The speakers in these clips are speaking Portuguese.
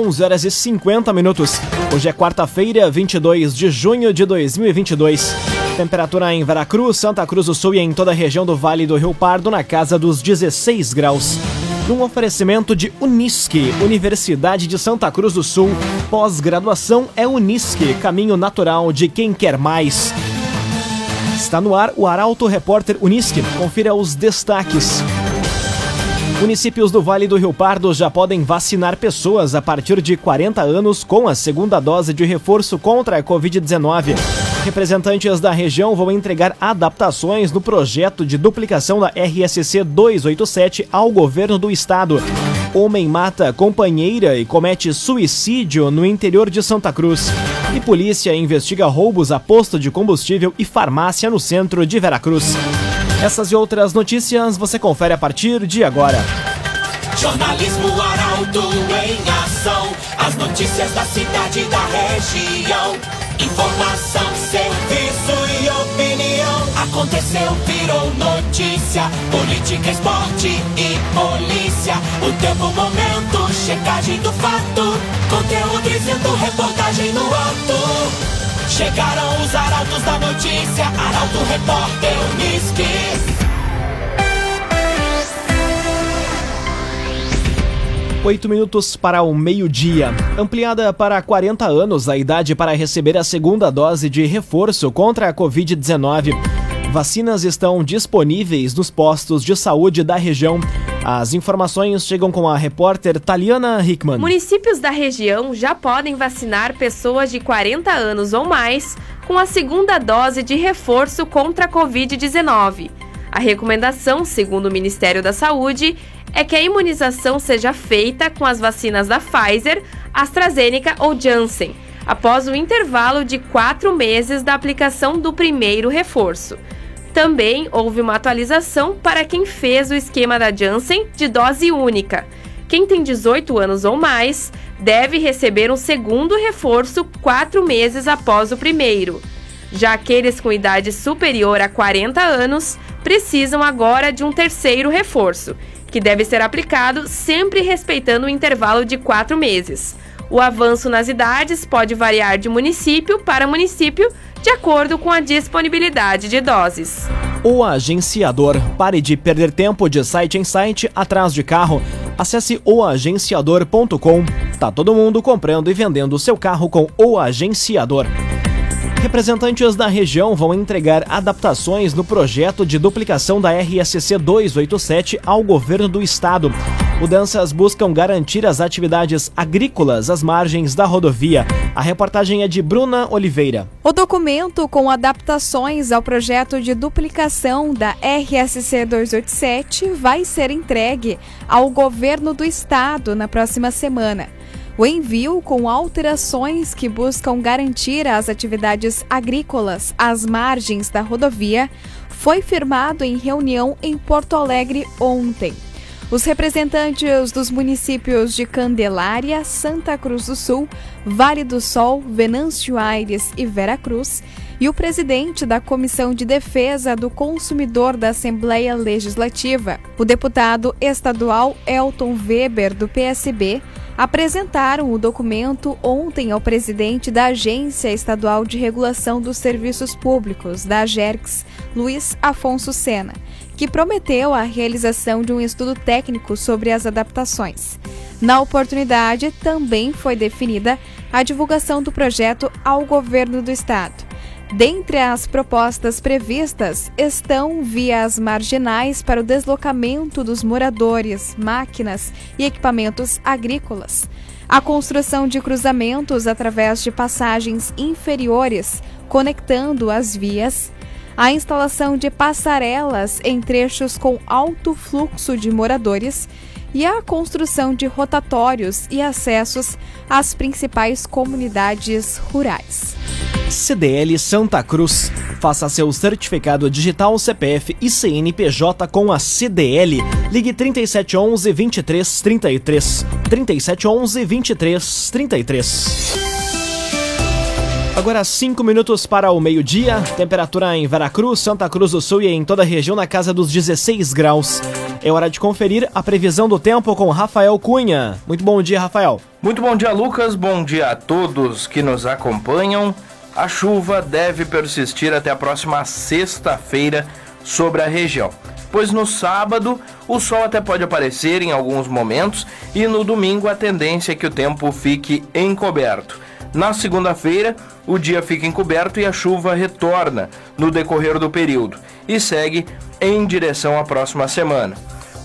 11 horas e 50 minutos. Hoje é quarta-feira, 22 de junho de 2022. Temperatura em Veracruz, Santa Cruz do Sul e em toda a região do Vale do Rio Pardo na casa dos 16 graus. Num oferecimento de Unisque, Universidade de Santa Cruz do Sul. Pós-graduação é Unisque, caminho natural de quem quer mais. Está no ar o Arauto Repórter Unisque. Confira os destaques. Municípios do Vale do Rio Pardo já podem vacinar pessoas a partir de 40 anos com a segunda dose de reforço contra a Covid-19. Representantes da região vão entregar adaptações no projeto de duplicação da RSC 287 ao governo do estado. Homem mata companheira e comete suicídio no interior de Santa Cruz. E polícia investiga roubos a posto de combustível e farmácia no centro de Veracruz. Essas e outras notícias você confere a partir de agora. Jornalismo Arauto em ação. As notícias da cidade e da região. Informação, serviço e opinião. Aconteceu, virou notícia. Política, esporte e polícia. O tempo, momento, checagem do fato. Conteúdo dizendo, reportagem no ato. Chegaram os arautos da notícia. Arauto, repórter, Unisque. Oito minutos para o meio-dia. Ampliada para 40 anos a idade para receber a segunda dose de reforço contra a Covid-19. Vacinas estão disponíveis nos postos de saúde da região. As informações chegam com a repórter Taliana Hickman. Municípios da região já podem vacinar pessoas de 40 anos ou mais com a segunda dose de reforço contra a Covid-19. A recomendação, segundo o Ministério da Saúde, é que a imunização seja feita com as vacinas da Pfizer, AstraZeneca ou Janssen, após o intervalo de quatro meses da aplicação do primeiro reforço. Também houve uma atualização para quem fez o esquema da Janssen de dose única. Quem tem 18 anos ou mais deve receber um segundo reforço quatro meses após o primeiro. Já aqueles com idade superior a 40 anos precisam agora de um terceiro reforço, que deve ser aplicado sempre respeitando o intervalo de quatro meses. O avanço nas idades pode variar de município para município, de acordo com a disponibilidade de doses. O agenciador. Pare de perder tempo de site em site atrás de carro. Acesse oagenciador.com. Tá todo mundo comprando e vendendo seu carro com o agenciador. Representantes da região vão entregar adaptações no projeto de duplicação da RSC 287 ao governo do estado. Mudanças buscam garantir as atividades agrícolas às margens da rodovia. A reportagem é de Bruna Oliveira. O documento com adaptações ao projeto de duplicação da RSC 287 vai ser entregue ao governo do estado na próxima semana. O envio, com alterações que buscam garantir as atividades agrícolas às margens da rodovia, foi firmado em reunião em Porto Alegre ontem. Os representantes dos municípios de Candelária, Santa Cruz do Sul, Vale do Sol, Venâncio Aires e Veracruz e o presidente da Comissão de Defesa do Consumidor da Assembleia Legislativa, o deputado estadual Elton Weber, do PSB, apresentaram o documento ontem ao presidente da Agência Estadual de Regulação dos Serviços Públicos, da AGERX, Luiz Afonso Sena, que prometeu a realização de um estudo técnico sobre as adaptações. Na oportunidade, também foi definida a divulgação do projeto ao governo do estado. Dentre as propostas previstas estão vias marginais para o deslocamento dos moradores, máquinas e equipamentos agrícolas, a construção de cruzamentos através de passagens inferiores conectando as vias, a instalação de passarelas em trechos com alto fluxo de moradores. E a construção de rotatórios e acessos às principais comunidades rurais. CDL Santa Cruz. Faça seu certificado digital CPF e CNPJ com a CDL. Ligue 3711 2333. 3711 2333. Agora 5 minutos para o meio-dia. Temperatura em Veracruz, Santa Cruz do Sul e em toda a região na casa dos 16 graus. É hora de conferir a previsão do tempo com Rafael Cunha. Muito bom dia, Rafael. Muito bom dia, Lucas. Bom dia a todos que nos acompanham. A chuva deve persistir até a próxima sexta-feira sobre a região, pois no sábado o sol até pode aparecer em alguns momentos e no domingo a tendência é que o tempo fique encoberto. Na segunda-feira, o dia fica encoberto e a chuva retorna no decorrer do período e segue em direção à próxima semana.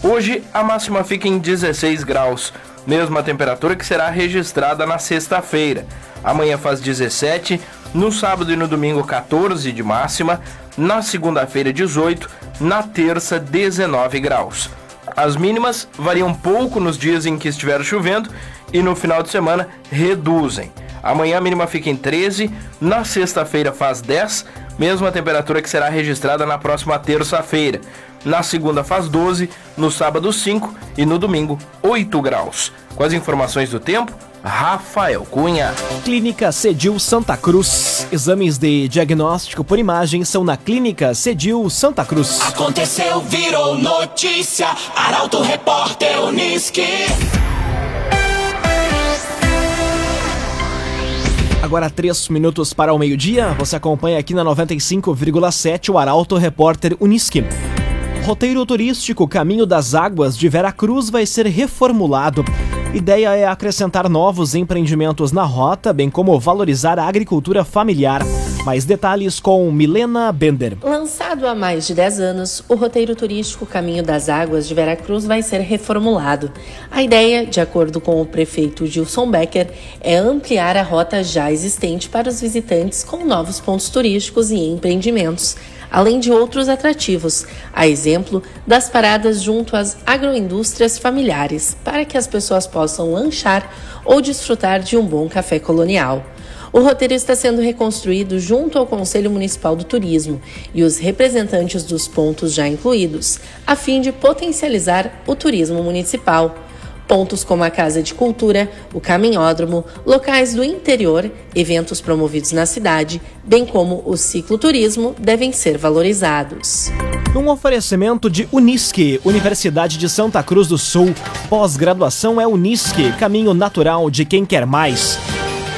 Hoje a máxima fica em 16 graus, mesma temperatura que será registrada na sexta-feira. Amanhã faz 17, no sábado e no domingo 14 de máxima, na segunda-feira 18, na terça 19 graus. As mínimas variam pouco nos dias em que estiver chovendo e no final de semana reduzem. Amanhã a mínima fica em 13, na sexta-feira faz 10, mesma temperatura que será registrada na próxima terça-feira. Na segunda faz 12, no sábado 5 e no domingo 8 graus. Com as informações do tempo, Rafael Cunha. Clínica Cedil Santa Cruz. Exames de diagnóstico por imagem são na Clínica Cedil Santa Cruz. Aconteceu, virou notícia. Arauto Repórter Uniski. Agora três minutos para o meio-dia. Você acompanha aqui na 95,7 o Arauto Repórter Uniski. Roteiro turístico Caminho das Águas de Veracruz vai ser reformulado. Ideia é acrescentar novos empreendimentos na rota, bem como valorizar a agricultura familiar. Mais detalhes com Milena Bender. Lançado há mais de 10 anos, o roteiro turístico Caminho das Águas de Veracruz vai ser reformulado. A ideia, de acordo com o prefeito Gilson Becker, é ampliar a rota já existente para os visitantes com novos pontos turísticos e empreendimentos além de outros atrativos, a exemplo das paradas junto às agroindústrias familiares, para que as pessoas possam lanchar ou desfrutar de um bom café colonial. O roteiro está sendo reconstruído junto ao Conselho Municipal do Turismo e os representantes dos pontos já incluídos, a fim de potencializar o turismo municipal. Pontos como a Casa de Cultura, o Caminhódromo, locais do interior, eventos promovidos na cidade, bem como o cicloturismo, devem ser valorizados. Um oferecimento de Unisque, Universidade de Santa Cruz do Sul. Pós-graduação é Unisque, caminho natural de quem quer mais.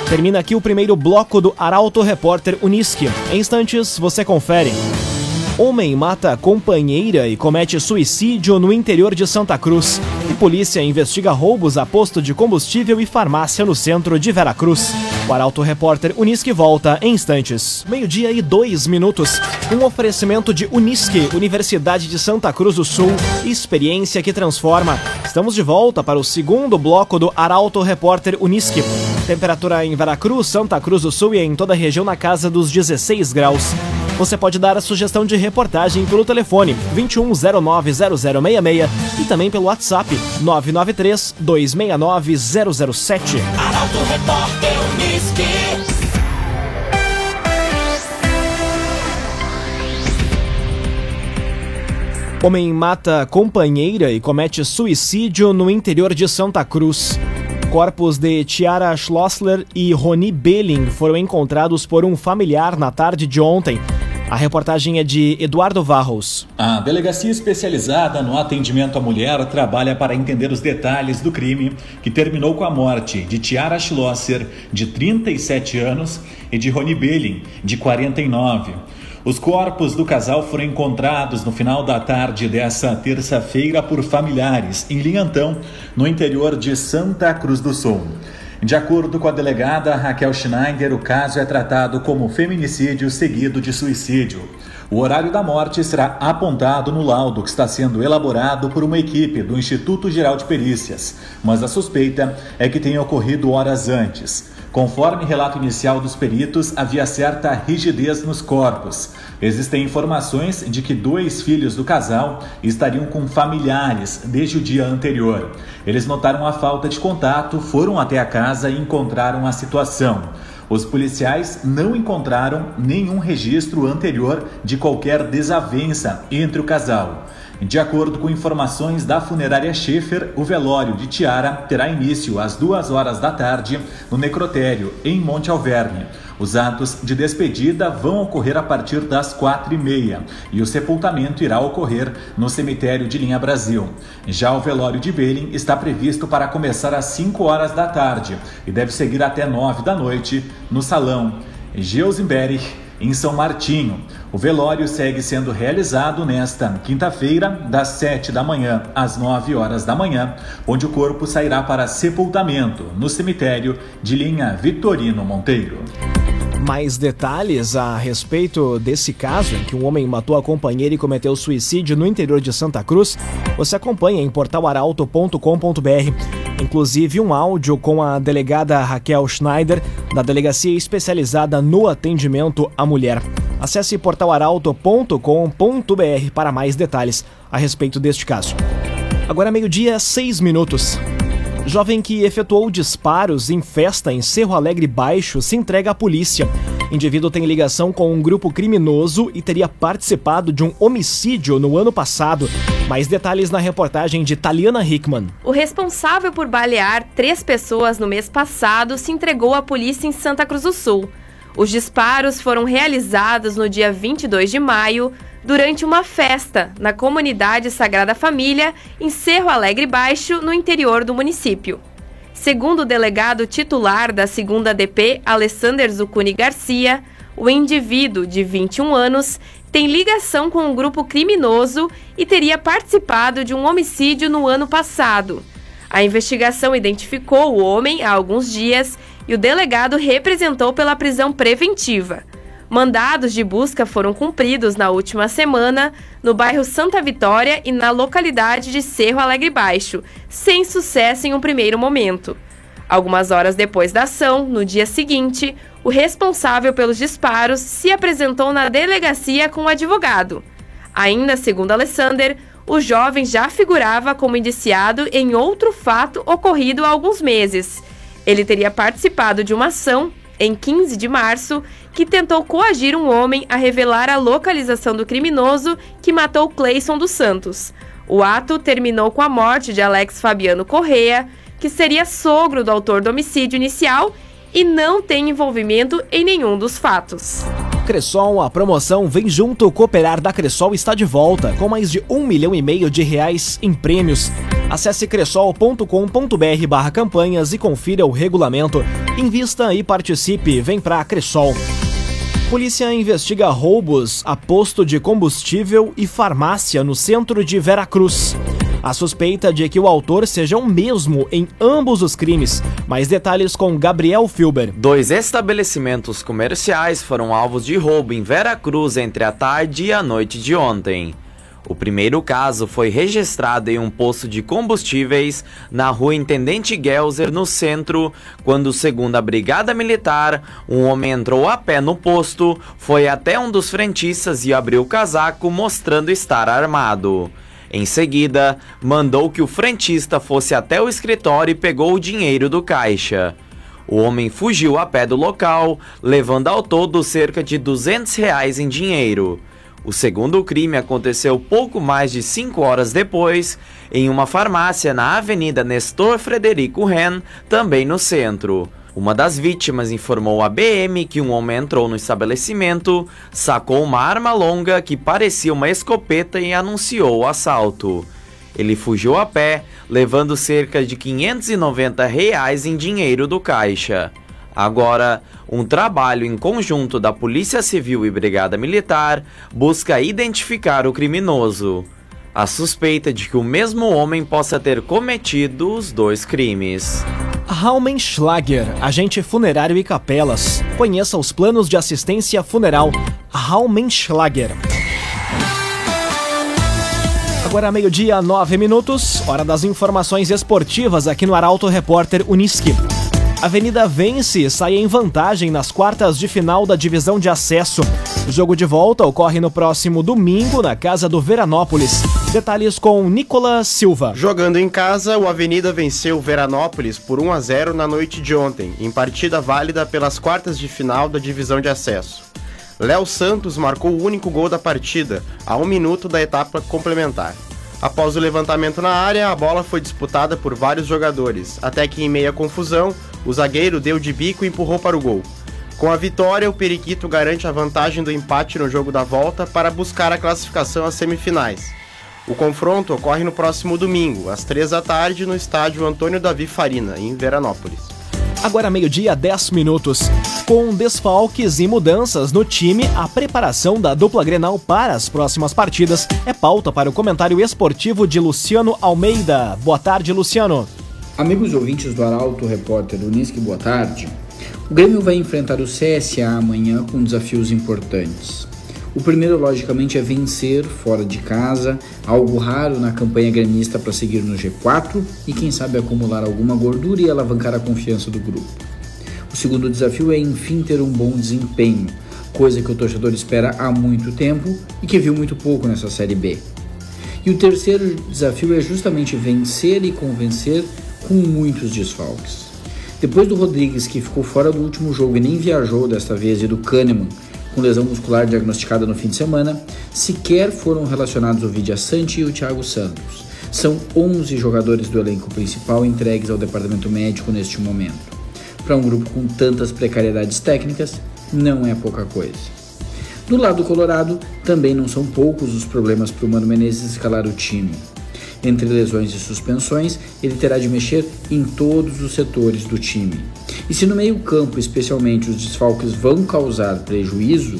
Termina aqui o primeiro bloco do Arauto Repórter Unisque. Em instantes, você confere. Homem mata companheira e comete suicídio no interior de Santa Cruz. E polícia investiga roubos a posto de combustível e farmácia no centro de Veracruz. O Arauto Repórter Unisque volta em instantes. Meio-dia e dois minutos. Um oferecimento de Unisque, Universidade de Santa Cruz do Sul. Experiência que transforma. Estamos de volta para o segundo bloco do Arauto Repórter Unisque. Temperatura em Veracruz, Santa Cruz do Sul e em toda a região na casa dos 16 graus. Você pode dar a sugestão de reportagem pelo telefone 21090066 e também pelo WhatsApp 993 269 007. Arauto Repórter. Homem mata companheira e comete suicídio no interior de Santa Cruz. Corpos de Tiara Schlossler e Roni Belling foram encontrados por um familiar na tarde de ontem. A reportagem é de Eduardo Varros. A delegacia especializada no atendimento à mulher trabalha para entender os detalhes do crime que terminou com a morte de Tiara Schlosser, de 37 anos, e de Rony Belling, de 49. Os corpos do casal foram encontrados no final da tarde dessa terça-feira por familiares em Linhantão, no interior de Santa Cruz do Sul. De acordo com a delegada Raquel Schneider, o caso é tratado como feminicídio seguido de suicídio. O horário da morte será apontado no laudo que está sendo elaborado por uma equipe do Instituto Geral de Perícias, mas a suspeita é que tenha ocorrido horas antes. Conforme relato inicial dos peritos, havia certa rigidez nos corpos. Existem informações de que dois filhos do casal estariam com familiares desde o dia anterior. Eles notaram a falta de contato, foram até a casa e encontraram a situação. Os policiais não encontraram nenhum registro anterior de qualquer desavença entre o casal. De acordo com informações da funerária Schaefer, o velório de Tiara terá início às duas horas da tarde no necrotério, em Monte Alverne. Os atos de despedida vão ocorrer a partir das quatro e meia e o sepultamento irá ocorrer no cemitério de Linha Brasil. Já o velório de Belling está previsto para começar às 5 horas da tarde e deve seguir até 9 da noite no salão Geusenberg, em São Martinho. O velório segue sendo realizado nesta quinta-feira, das 7 da manhã às 9 horas da manhã, onde o corpo sairá para sepultamento no cemitério de linha Vitorino Monteiro. Mais detalhes a respeito desse caso em que um homem matou a companheira e cometeu suicídio no interior de Santa Cruz, você acompanha em portalaralto.com.br. Inclusive um áudio com a delegada Raquel Schneider, da Delegacia Especializada no Atendimento à Mulher. Acesse portalaralto.com.br para mais detalhes a respeito deste caso. Agora meio-dia, seis minutos. Jovem que efetuou disparos em festa em Cerro Alegre Baixo se entrega à polícia. Indivíduo tem ligação com um grupo criminoso e teria participado de um homicídio no ano passado. Mais detalhes na reportagem de Taliana Hickman. O responsável por balear três pessoas no mês passado se entregou à polícia em Santa Cruz do Sul. Os disparos foram realizados no dia 22 de maio, durante uma festa na comunidade Sagrada Família, em Cerro Alegre Baixo, no interior do município. Segundo o delegado titular da 2 DP, Alessander Zucuni Garcia, o indivíduo de 21 anos tem ligação com um grupo criminoso e teria participado de um homicídio no ano passado. A investigação identificou o homem há alguns dias e o delegado representou pela prisão preventiva. Mandados de busca foram cumpridos na última semana no bairro Santa Vitória e na localidade de Cerro Alegre Baixo, sem sucesso em um primeiro momento. Algumas horas depois da ação, no dia seguinte, o responsável pelos disparos se apresentou na delegacia com o advogado. Ainda segundo Alessander, o jovem já figurava como indiciado em outro fato ocorrido há alguns meses. Ele teria participado de uma ação em 15 de março, que tentou coagir um homem a revelar a localização do criminoso que matou Cleison dos Santos. O ato terminou com a morte de Alex Fabiano Correa, que seria sogro do autor do homicídio inicial e não tem envolvimento em nenhum dos fatos. Cressol, a promoção Vem Junto Cooperar da Cressol está de volta, com mais de um milhão e meio de reais em prêmios. Acesse cressol.com.br barra campanhas e confira o regulamento. Invista e participe, vem pra Cressol. Polícia investiga roubos a posto de combustível e farmácia no centro de Veracruz. A suspeita de que o autor seja o mesmo em ambos os crimes. Mais detalhes com Gabriel Filber. Dois estabelecimentos comerciais foram alvos de roubo em Veracruz entre a tarde e a noite de ontem. O primeiro caso foi registrado em um posto de combustíveis na rua Intendente Gelser, no centro, quando, segundo a Brigada Militar, um homem entrou a pé no posto, foi até um dos frentistas e abriu o casaco, mostrando estar armado. Em seguida, mandou que o frentista fosse até o escritório e pegou o dinheiro do caixa. O homem fugiu a pé do local, levando ao todo cerca de 200 reais em dinheiro. O segundo crime aconteceu pouco mais de cinco horas depois, em uma farmácia na Avenida Nestor Frederico Ren, também no centro. Uma das vítimas informou à BM que um homem entrou no estabelecimento, sacou uma arma longa que parecia uma escopeta e anunciou o assalto. Ele fugiu a pé, levando cerca de 590 reais em dinheiro do caixa. Agora, um trabalho em conjunto da Polícia Civil e Brigada Militar busca identificar o criminoso. A suspeita de que o mesmo homem possa ter cometido os dois crimes. Raumenschlager, agente funerário e capelas. Conheça os planos de assistência funeral Raumenschlager. Agora meio-dia, nove minutos, hora das informações esportivas aqui no Arauto Repórter Uniski. Avenida Vence sai em vantagem nas quartas de final da divisão de acesso. O jogo de volta ocorre no próximo domingo na casa do Veranópolis. Detalhes com Nicolas Silva. Jogando em casa, o Avenida venceu o Veranópolis por 1 a 0 na noite de ontem, em partida válida pelas quartas de final da divisão de acesso. Léo Santos marcou o único gol da partida, a um minuto da etapa complementar. Após o levantamento na área, a bola foi disputada por vários jogadores, até que em meia confusão, o zagueiro deu de bico e empurrou para o gol. Com a vitória, o Periquito garante a vantagem do empate no jogo da volta para buscar a classificação às semifinais. O confronto ocorre no próximo domingo, às três da tarde, no estádio Antônio Davi Farina, em Veranópolis. Agora meio-dia, 10 minutos. Com desfalques e mudanças no time, a preparação da dupla Grenal para as próximas partidas é pauta para o comentário esportivo de Luciano Almeida. Boa tarde, Luciano. Amigos ouvintes do Arauto, repórter Unisque, boa tarde. O Grêmio vai enfrentar o CSA amanhã com desafios importantes. O primeiro, logicamente, é vencer fora de casa, algo raro na campanha gremista para seguir no G4 e, quem sabe, acumular alguma gordura e alavancar a confiança do grupo. O segundo desafio é, enfim, ter um bom desempenho, coisa que o torcedor espera há muito tempo e que viu muito pouco nessa Série B. E o terceiro desafio é justamente vencer e convencer com muitos desfalques. Depois do Rodrigues, que ficou fora do último jogo e nem viajou desta vez, e do Kahneman, com lesão muscular diagnosticada no fim de semana, sequer foram relacionados o Vidia Sante e o Thiago Santos. São 11 jogadores do elenco principal entregues ao departamento médico neste momento. Para um grupo com tantas precariedades técnicas, não é pouca coisa. Do lado colorado, também não são poucos os problemas para o Mano Menezes escalar o time. Entre lesões e suspensões, ele terá de mexer em todos os setores do time. E se no meio-campo, especialmente, os desfalques vão causar prejuízo,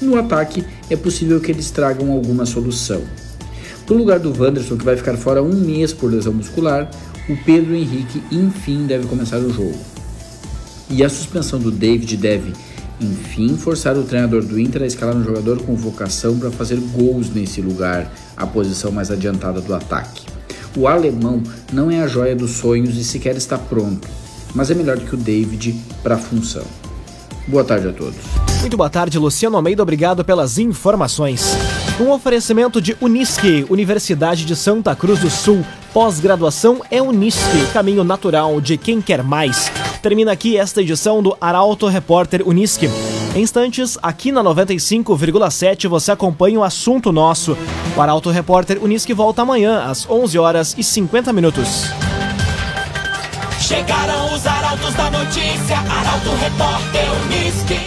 no ataque é possível que eles tragam alguma solução. Para o lugar do Wanderson, que vai ficar fora um mês por lesão muscular, o Pedro Henrique enfim deve começar o jogo. E a suspensão do David deve, enfim, forçar o treinador do Inter a escalar um jogador com vocação para fazer gols nesse lugar, a posição mais adiantada do ataque. O alemão não é a joia dos sonhos e sequer está pronto, mas é melhor do que o David para a função. Boa tarde a todos. Muito boa tarde, Luciano Almeida. Obrigado pelas informações. Um oferecimento de Unisque, Universidade de Santa Cruz do Sul. Pós-graduação é Unisque, caminho natural de quem quer mais. Termina aqui esta edição do Arauto Repórter Unisque. Em instantes, aqui na 95,7 você acompanha o assunto nosso. O Arauto Repórter Unisque volta amanhã às 11 horas e 50 minutos. Chegaram os arautos da notícia, Arauto Repórter Unisque.